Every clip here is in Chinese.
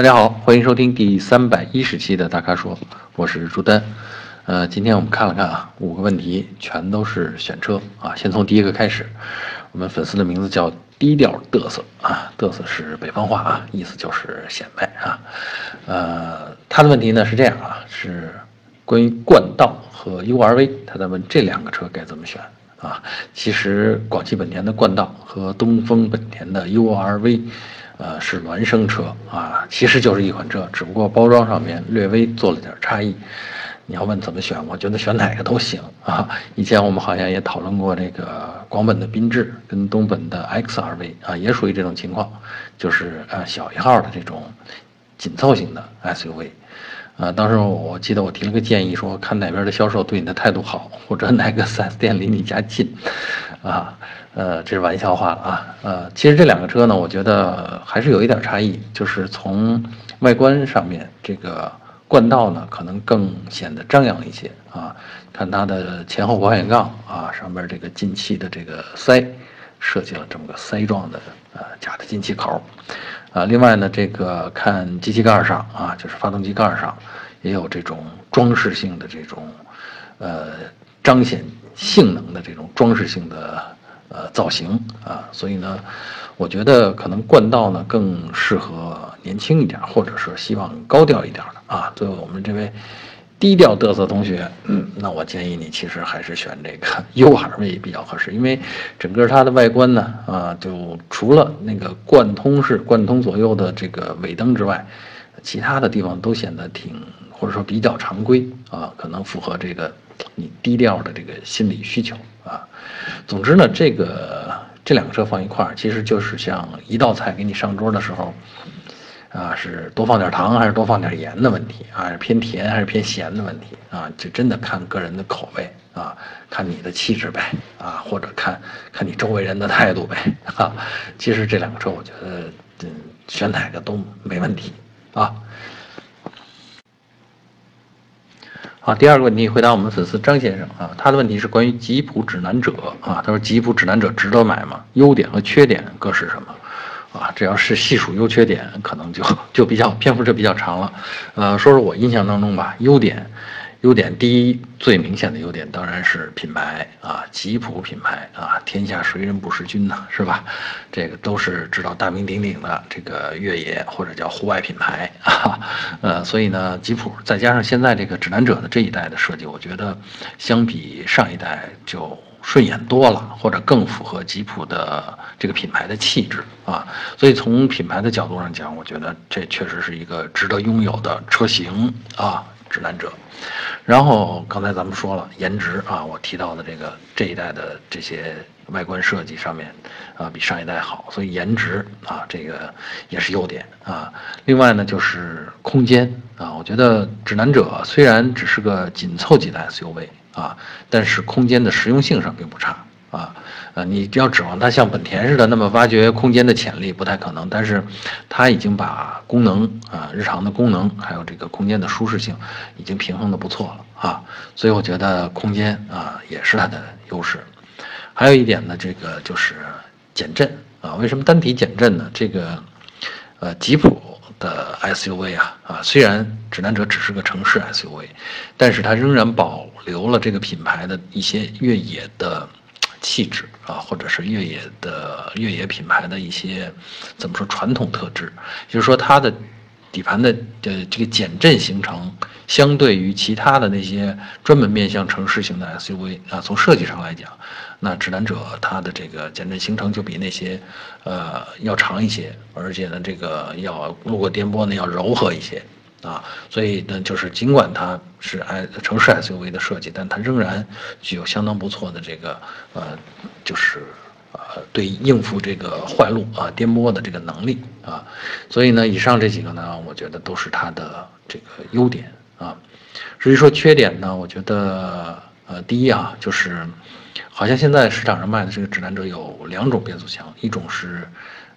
大家好，欢迎收听第三百一十期的大咖说，我是朱丹。呃，今天我们看了看啊，五个问题全都是选车啊。先从第一个开始，我们粉丝的名字叫低调嘚瑟啊，嘚瑟是北方话啊，意思就是显摆啊。呃，他的问题呢是这样啊，是关于冠道和 URV，他在问这两个车该怎么选啊。其实广汽本田的冠道和东风本田的 URV。呃，是孪生车啊，其实就是一款车，只不过包装上面略微做了点差异。你要问怎么选，我觉得选哪个都行啊。以前我们好像也讨论过这个广本的缤智跟东本的 XRV 啊，也属于这种情况，就是呃小一号的这种紧凑型的 SUV。啊，当时我记得我提了个建议，说看哪边的销售对你的态度好，或者哪个 4S 店离你家近，啊，呃，这是玩笑话了啊，呃，其实这两个车呢，我觉得还是有一点差异，就是从外观上面，这个冠道呢可能更显得张扬一些啊，看它的前后保险杠啊，上面这个进气的这个塞，设计了这么个塞状的呃假的进气口。啊，另外呢，这个看机器盖上啊，就是发动机盖上，也有这种装饰性的这种，呃，彰显性能的这种装饰性的呃造型啊，所以呢，我觉得可能冠道呢更适合年轻一点，或者是希望高调一点的啊。作为我们这位。低调嘚瑟同学，嗯，那我建议你其实还是选这个 U R V 比较合适，因为整个它的外观呢，啊，就除了那个贯通式、贯通左右的这个尾灯之外，其他的地方都显得挺或者说比较常规啊，可能符合这个你低调的这个心理需求啊。总之呢，这个这两个车放一块儿，其实就是像一道菜给你上桌的时候。啊，是多放点糖还是多放点盐的问题啊？是偏甜还是偏咸的问题啊？这真的看个人的口味啊，看你的气质呗啊，或者看看你周围人的态度呗啊。其实这两个车，我觉得嗯，选哪个都没问题啊。好，第二个问题回答我们粉丝张先生啊，他的问题是关于吉普指南者啊，他说吉普指南者值得买吗？优点和缺点各是什么？啊，这要是细数优缺点，可能就就比较篇幅就比较长了。呃，说说我印象当中吧，优点，优点第一最明显的优点当然是品牌啊，吉普品牌啊，天下谁人不识君呢，是吧？这个都是知道大名鼎鼎的这个越野或者叫户外品牌啊。呃，所以呢，吉普再加上现在这个指南者的这一代的设计，我觉得相比上一代就。顺眼多了，或者更符合吉普的这个品牌的气质啊，所以从品牌的角度上讲，我觉得这确实是一个值得拥有的车型啊，指南者。然后刚才咱们说了颜值啊，我提到的这个这一代的这些外观设计上面啊，比上一代好，所以颜值啊，这个也是优点啊。另外呢，就是空间啊，我觉得指南者虽然只是个紧凑级的 SUV。啊，但是空间的实用性上并不差啊，呃，你要指望它像本田似的那么挖掘空间的潜力不太可能，但是它已经把功能啊、日常的功能还有这个空间的舒适性已经平衡的不错了啊，所以我觉得空间啊也是它的优势。还有一点呢，这个就是减震啊，为什么单体减震呢？这个呃，吉普。的 SUV 啊啊，虽然指南者只是个城市 SUV，但是它仍然保留了这个品牌的一些越野的气质啊，或者是越野的越野品牌的一些怎么说传统特质，就是说它的底盘的呃这个减震行程，相对于其他的那些专门面向城市型的 SUV 啊，从设计上来讲。那指南者它的这个减震行程就比那些，呃，要长一些，而且呢，这个要路过颠簸呢要柔和一些，啊，所以呢，就是尽管它是 i 城市 SUV 的设计，但它仍然具有相当不错的这个，呃，就是呃，对应付这个坏路啊、颠簸的这个能力啊，所以呢，以上这几个呢，我觉得都是它的这个优点啊。至于说缺点呢，我觉得，呃，第一啊，就是。好像现在市场上卖的这个指南者有两种变速箱，一种是，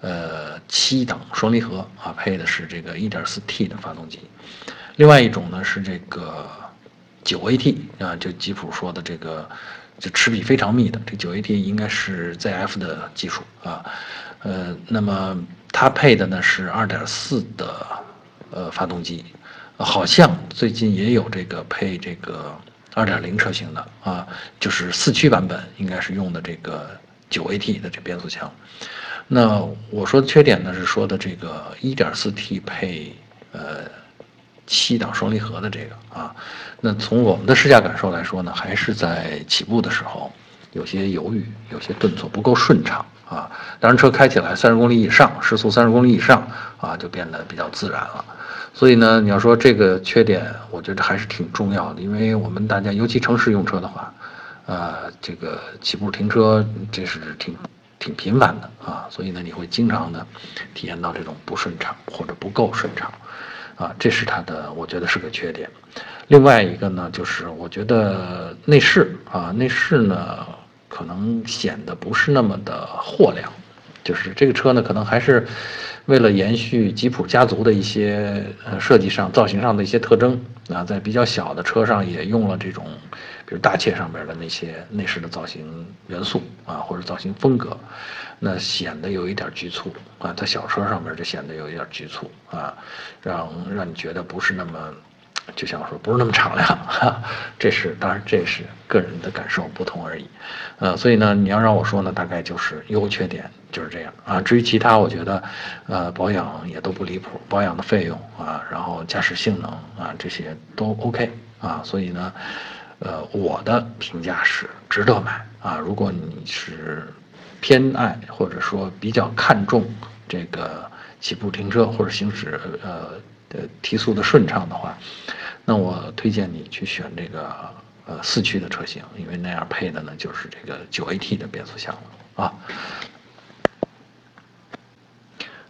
呃，七档双离合啊，配的是这个 1.4T 的发动机，另外一种呢是这个九 AT 啊，就吉普说的这个，就齿比非常密的这九 AT 应该是 ZF 的技术啊，呃，那么它配的呢是2.4的呃发动机，好像最近也有这个配这个二点零车型的啊，就是四驱版本应该是用的这个九 AT 的这变速箱。那我说的缺点呢是说的这个一点四 T 配呃七档双离合的这个啊，那从我们的试驾感受来说呢，还是在起步的时候有些犹豫，有些顿挫不够顺畅。啊，当然车开起来三十公里以上，时速三十公里以上啊，就变得比较自然了。所以呢，你要说这个缺点，我觉得还是挺重要的，因为我们大家尤其城市用车的话，呃，这个起步停车这是挺挺频繁的啊，所以呢，你会经常的体验到这种不顺畅或者不够顺畅，啊，这是它的，我觉得是个缺点。另外一个呢，就是我觉得内饰啊，内饰呢。可能显得不是那么的豁亮，就是这个车呢，可能还是为了延续吉普家族的一些呃设计上、造型上的一些特征啊，在比较小的车上也用了这种，就是大切上边的那些内饰的造型元素啊，或者造型风格，那显得有一点局促啊，在小车上面就显得有一点局促啊，让让你觉得不是那么。就像说不是那么敞亮，哈，这是当然这是个人的感受不同而已，呃，所以呢，你要让我说呢，大概就是优缺点就是这样啊。至于其他，我觉得，呃，保养也都不离谱，保养的费用啊，然后驾驶性能啊，这些都 OK 啊。所以呢，呃，我的评价是值得买啊。如果你是偏爱或者说比较看重这个起步停车或者行驶呃的提速的顺畅的话。那我推荐你去选这个呃四驱的车型，因为那样配的呢就是这个九 AT 的变速箱了啊。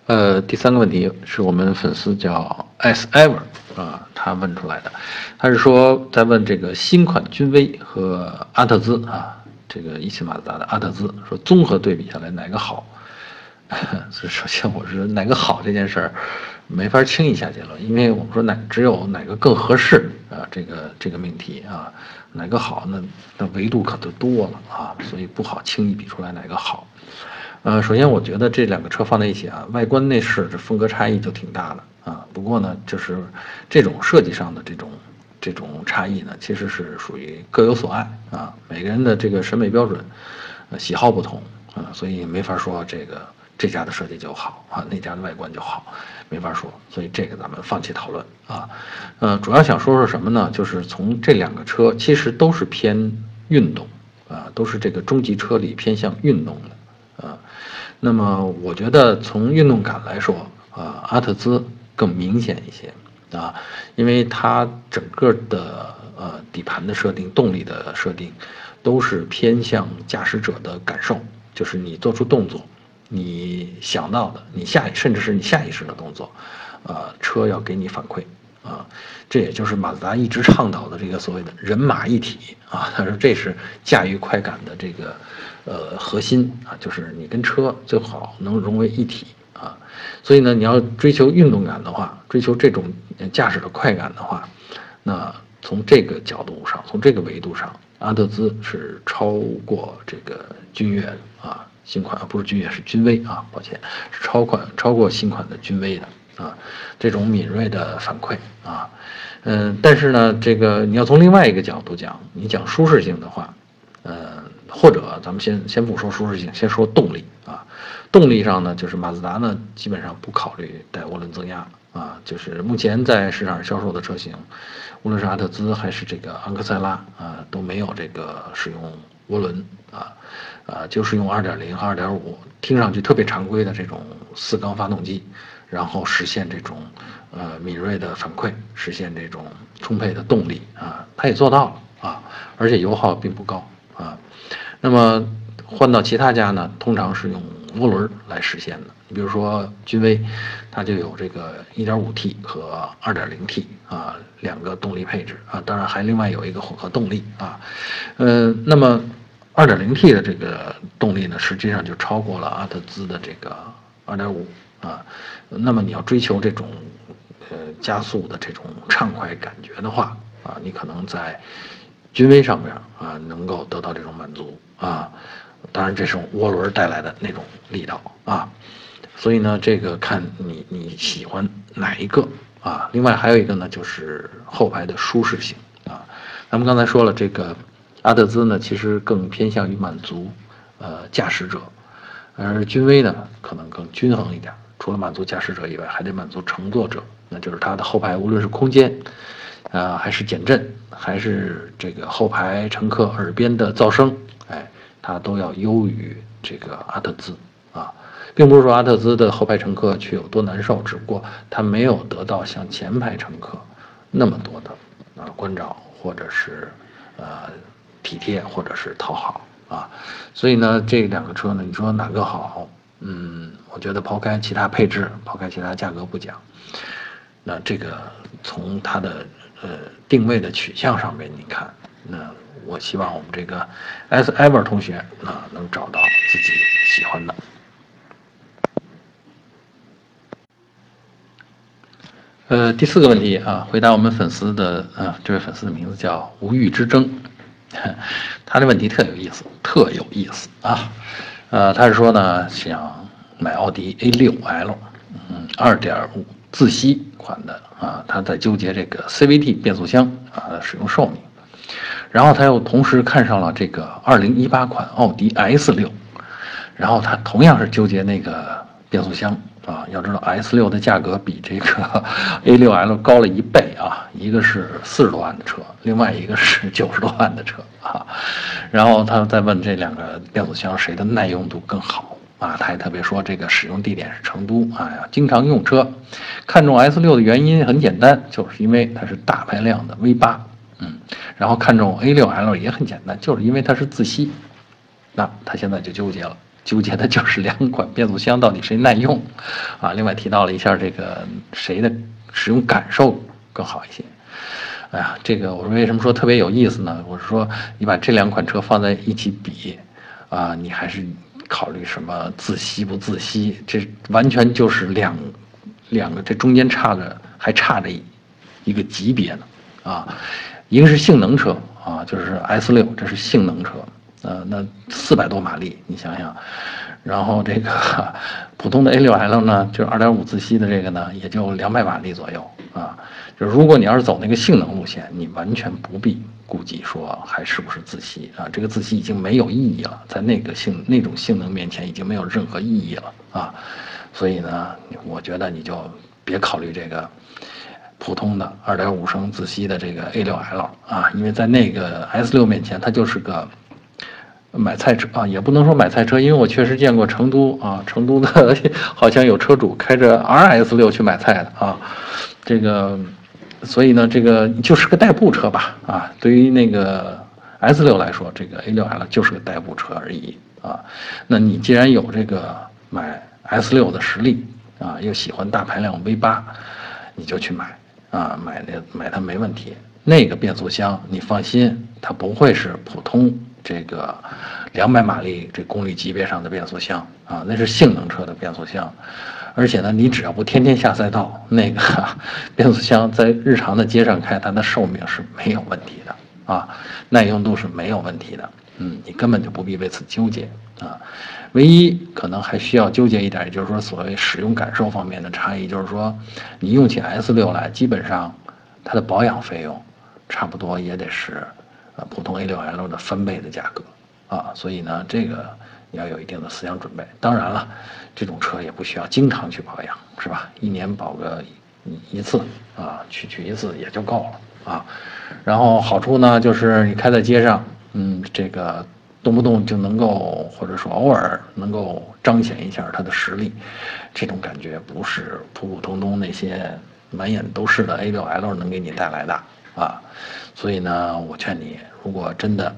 呃，第三个问题是我们粉丝叫 S Ever 啊，他问出来的，他是说在问这个新款君威和阿特兹啊，这个一汽马自达的阿特兹，说综合对比下来哪个好？所以首先我是哪个好这件事儿。没法轻易下结论，因为我们说哪只有哪个更合适啊，这个这个命题啊，哪个好那那维度可就多了啊，所以不好轻易比出来哪个好。呃，首先我觉得这两个车放在一起啊，外观内饰这风格差异就挺大的啊。不过呢，就是这种设计上的这种这种差异呢，其实是属于各有所爱啊，每个人的这个审美标准、喜好不同啊，所以没法说这个。这家的设计就好啊，那家的外观就好，没法说，所以这个咱们放弃讨论啊。呃，主要想说说什么呢？就是从这两个车其实都是偏运动啊，都是这个中级车里偏向运动的啊。那么我觉得从运动感来说啊，阿特兹更明显一些啊，因为它整个的呃底盘的设定、动力的设定都是偏向驾驶者的感受，就是你做出动作。你想到的，你下甚至是你下意识的动作，呃，车要给你反馈啊，这也就是马自达一直倡导的这个所谓的人马一体啊。他说这是驾驭快感的这个呃核心啊，就是你跟车最好能融为一体。所以呢，你要追求运动感的话，追求这种驾驶的快感的话，那从这个角度上，从这个维度上，阿特兹是超过这个君越啊。新款不是君越，是君威啊，抱歉，是超款超过新款的君威的啊，这种敏锐的反馈啊，嗯，但是呢，这个你要从另外一个角度讲，你讲舒适性的话，呃，或者咱们先先不说舒适性，先说动力啊，动力上呢，就是马自达呢基本上不考虑带涡轮增压啊，就是目前在市场上销售的车型，无论是阿特兹还是这个昂克赛拉啊，都没有这个使用涡轮啊。啊，就是用二点零和二点五，听上去特别常规的这种四缸发动机，然后实现这种呃敏锐的反馈，实现这种充沛的动力啊，它也做到了啊，而且油耗并不高啊。那么换到其他家呢，通常是用涡轮来实现的。你比如说君威，它就有这个一点五 T 和二点零 T 啊两个动力配置啊，当然还另外有一个混合动力啊，呃，那么。二点零 T 的这个动力呢，实际上就超过了阿特兹的这个二点五啊。那么你要追求这种呃加速的这种畅快感觉的话啊，你可能在君威上面啊能够得到这种满足啊。当然，这是涡轮带来的那种力道啊。所以呢，这个看你你喜欢哪一个啊。另外还有一个呢，就是后排的舒适性啊。咱们刚才说了，这个阿特兹呢，其实更偏向于满足呃驾驶者，而君威呢，可能更均衡一点。除了满足驾驶者以外，还得满足乘坐者，那就是它的后排，无论是空间，啊，还是减震，还是这个后排乘客耳边的噪声，哎，它都要优于这个阿特兹啊，并不是说阿特兹的后排乘客去有多难受，只不过它没有得到像前排乘客那么多的啊关照，或者是呃体贴，或者是讨好啊，所以呢，这两个车呢，你说哪个好？嗯，我觉得抛开其他配置，抛开其他价格不讲，那这个从它的呃定位的取向上面，你看，那我希望我们这个 S Ever 同学啊能找到自己喜欢的。呃，第四个问题啊，回答我们粉丝的啊，这位粉丝的名字叫无欲之争，他的问题特有意思，特有意思啊。呃，他是说呢，想买奥迪 A6L，嗯，二点五自吸款的啊，他在纠结这个 CVT 变速箱啊使用寿命，然后他又同时看上了这个二零一八款奥迪 S6，然后他同样是纠结那个变速箱啊，要知道 S6 的价格比这个 A6L 高了一倍啊，一个是四十多万的车，另外一个是 九十多万的车啊。然后他再问这两个变速箱谁的耐用度更好啊？他还特别说这个使用地点是成都啊，经常用车，看中 S 六的原因很简单，就是因为它是大排量的 V 八，嗯，然后看中 A 六 L 也很简单，就是因为它是自吸，那他现在就纠结了，纠结的就是两款变速箱到底谁耐用啊？另外提到了一下这个谁的使用感受更好一些。哎呀，这个我说为什么说特别有意思呢？我是说你把这两款车放在一起比，啊，你还是考虑什么自吸不自吸？这完全就是两两个，这中间差着还差着一个级别呢，啊，一个是性能车啊，就是 S 六，这是性能车，呃，那四百多马力，你想想，然后这个 普通的 A 六 L 呢，就是二点五自吸的这个呢，也就两百马力左右啊。就如果你要是走那个性能路线，你完全不必顾及说还是不是自吸啊，这个自吸已经没有意义了，在那个性那种性能面前已经没有任何意义了啊，所以呢，我觉得你就别考虑这个普通的二点五升自吸的这个 A6L 啊，因为在那个 S6 面前，它就是个买菜车啊，也不能说买菜车，因为我确实见过成都啊，成都的好像有车主开着 RS6 去买菜的啊，这个。所以呢，这个就是个代步车吧，啊，对于那个 S 六来说，这个 A 六 L 就是个代步车而已啊。那你既然有这个买 S 六的实力啊，又喜欢大排量 V 八，你就去买啊，买那买它没问题。那个变速箱你放心，它不会是普通这个两百马力这功率级别上的变速箱啊，那是性能车的变速箱。而且呢，你只要不天天下赛道，那个 变速箱在日常的街上开，它的寿命是没有问题的啊，耐用度是没有问题的。嗯，你根本就不必为此纠结啊。唯一可能还需要纠结一点，也就是说所谓使用感受方面的差异，就是说你用起 S 六来，基本上它的保养费用差不多也得是呃普通 A 六 L 的翻倍的价格啊。所以呢，这个你要有一定的思想准备。当然了。这种车也不需要经常去保养，是吧？一年保个一次啊，去去一次也就够了啊。然后好处呢，就是你开在街上，嗯，这个动不动就能够，或者说偶尔能够彰显一下它的实力，这种感觉不是普普通通那些满眼都是的 A6L 能给你带来的啊。所以呢，我劝你，如果真的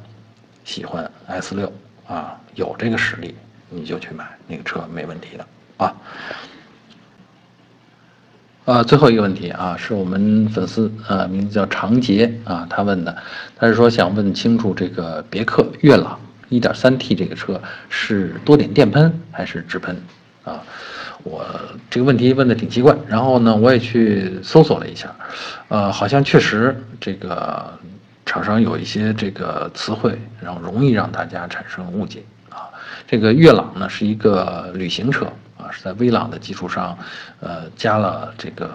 喜欢 S6 啊，有这个实力。你就去买那个车，没问题的啊。呃，最后一个问题啊，是我们粉丝呃，名字叫长杰啊，他问的，他是说想问清楚这个别克悦朗一点三 T 这个车是多点电喷还是直喷啊？我这个问题问的挺奇怪，然后呢，我也去搜索了一下，呃，好像确实这个厂商有一些这个词汇，然后容易让大家产生误解啊。这个悦朗呢是一个旅行车啊，是在威朗的基础上，呃，加了这个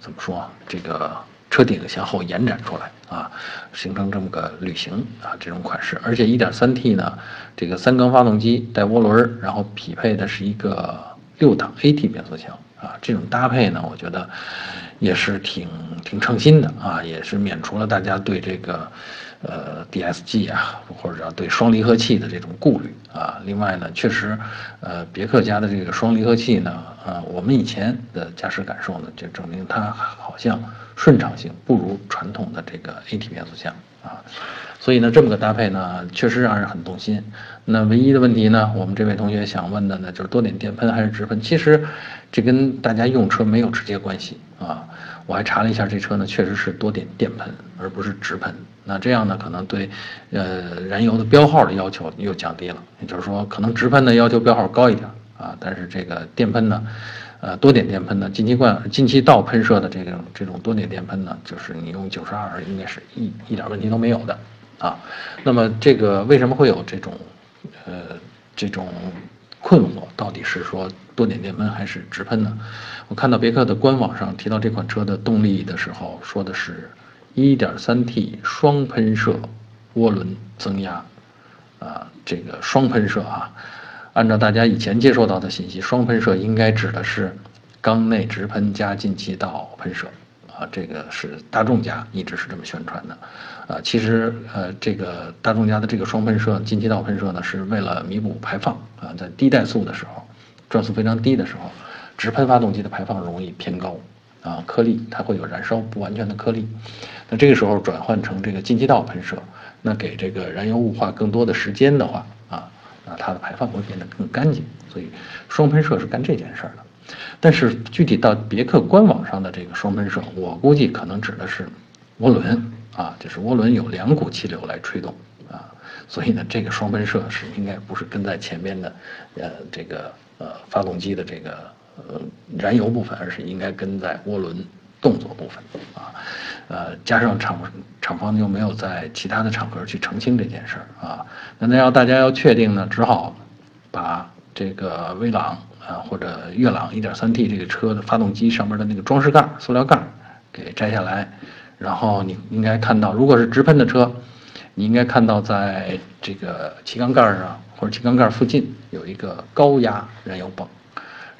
怎么说这个车顶向后延展出来啊，形成这么个旅行啊这种款式，而且 1.3T 呢，这个三缸发动机带涡轮，然后匹配的是一个六档 AT 变速箱啊，这种搭配呢，我觉得也是挺挺称心的啊，也是免除了大家对这个。呃，DSG 啊，或者对双离合器的这种顾虑啊。另外呢，确实，呃，别克家的这个双离合器呢，呃，我们以前的驾驶感受呢，就证明它好像顺畅性不如传统的这个 AT 变速箱啊。所以呢，这么个搭配呢，确实让人很动心。那唯一的问题呢，我们这位同学想问的呢，就是多点电喷还是直喷？其实，这跟大家用车没有直接关系啊。我还查了一下，这车呢确实是多点电喷，而不是直喷。那这样呢，可能对，呃，燃油的标号的要求又降低了。也就是说，可能直喷的要求标号高一点啊，但是这个电喷呢，呃，多点电喷的，进气罐、进气道喷射的这种这种多点电喷呢，就是你用九十二应该是一一点问题都没有的啊。那么这个为什么会有这种，呃，这种？困惑到底是说多点电喷还是直喷呢？我看到别克的官网上提到这款车的动力的时候，说的是一点三 T 双喷射涡轮增压，啊，这个双喷射啊，按照大家以前接受到的信息，双喷射应该指的是缸内直喷加进气道喷射。啊，这个是大众家一直是这么宣传的，啊，其实呃，这个大众家的这个双喷射进气道喷射呢，是为了弥补排放啊，在低怠速的时候，转速非常低的时候，直喷发动机的排放容易偏高，啊，颗粒它会有燃烧不完全的颗粒，那这个时候转换成这个进气道喷射，那给这个燃油雾化更多的时间的话，那它的排放会变得更干净，所以双喷射是干这件事儿的。但是具体到别克官网上的这个双喷射，我估计可能指的是涡轮啊，就是涡轮有两股气流来吹动啊，所以呢，这个双喷射是应该不是跟在前面的，呃，这个呃发动机的这个呃燃油部分，而是应该跟在涡轮动作部分啊，呃，加上厂厂方就没有在其他的场合去澄清这件事儿啊，那那要大家要确定呢，只好把这个威朗。啊，或者悦朗 1.3T 这个车的发动机上面的那个装饰盖、塑料盖给摘下来，然后你应该看到，如果是直喷的车，你应该看到在这个气缸盖上或者气缸盖附近有一个高压燃油泵，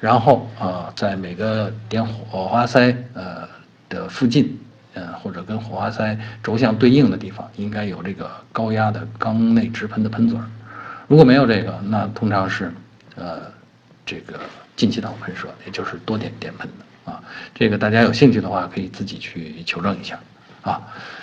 然后啊，在每个点火花塞呃的附近，呃或者跟火花塞轴向对应的地方，应该有这个高压的缸内直喷的喷嘴儿。如果没有这个，那通常是呃。这个进气道喷射，也就是多点电喷的啊，这个大家有兴趣的话，可以自己去求证一下啊。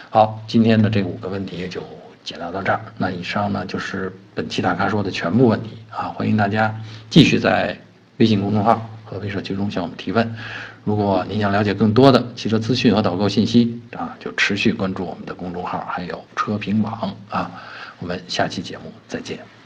好，今天的这五个问题就解答到这儿。那以上呢就是本期大咖说的全部问题啊，欢迎大家继续在微信公众号和微社区中向我们提问。如果您想了解更多的汽车资讯和导购信息啊，就持续关注我们的公众号，还有车评网啊。我们下期节目再见。